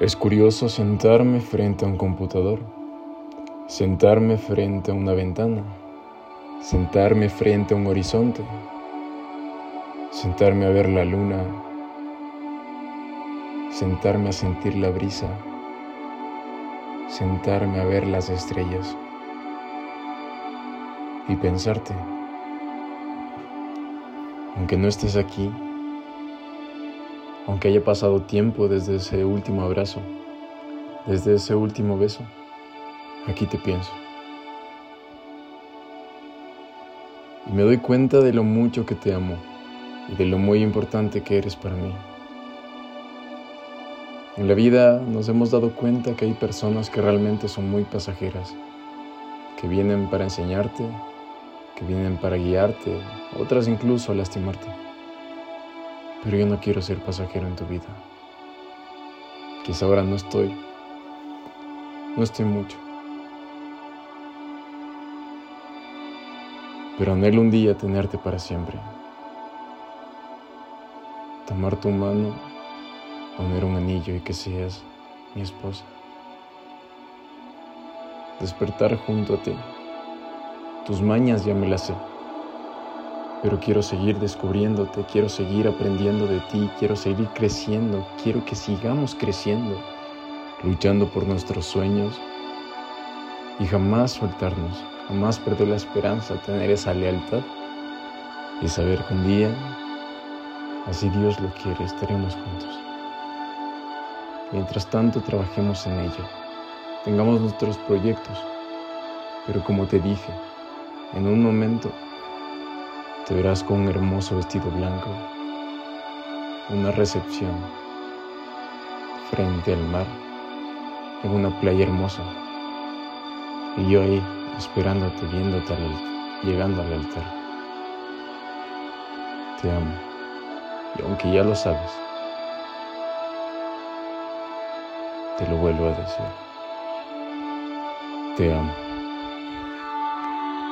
Es curioso sentarme frente a un computador, sentarme frente a una ventana, sentarme frente a un horizonte, sentarme a ver la luna, sentarme a sentir la brisa, sentarme a ver las estrellas y pensarte, aunque no estés aquí, aunque haya pasado tiempo desde ese último abrazo, desde ese último beso, aquí te pienso. Y me doy cuenta de lo mucho que te amo y de lo muy importante que eres para mí. En la vida nos hemos dado cuenta que hay personas que realmente son muy pasajeras, que vienen para enseñarte, que vienen para guiarte, otras incluso a lastimarte. Pero yo no quiero ser pasajero en tu vida. Quizá ahora no estoy, no estoy mucho. Pero anhelo un día tenerte para siempre. Tomar tu mano, poner un anillo y que seas mi esposa. Despertar junto a ti. Tus mañas ya me las sé pero quiero seguir descubriéndote, quiero seguir aprendiendo de ti, quiero seguir creciendo, quiero que sigamos creciendo, luchando por nuestros sueños y jamás soltarnos, jamás perder la esperanza, tener esa lealtad y saber que un día, así Dios lo quiere, estaremos juntos. Mientras tanto trabajemos en ello, tengamos nuestros proyectos, pero como te dije, en un momento te verás con un hermoso vestido blanco, una recepción frente al mar, en una playa hermosa, y yo ahí esperándote, viéndote, llegando al altar. Te amo, y aunque ya lo sabes, te lo vuelvo a decir. Te amo.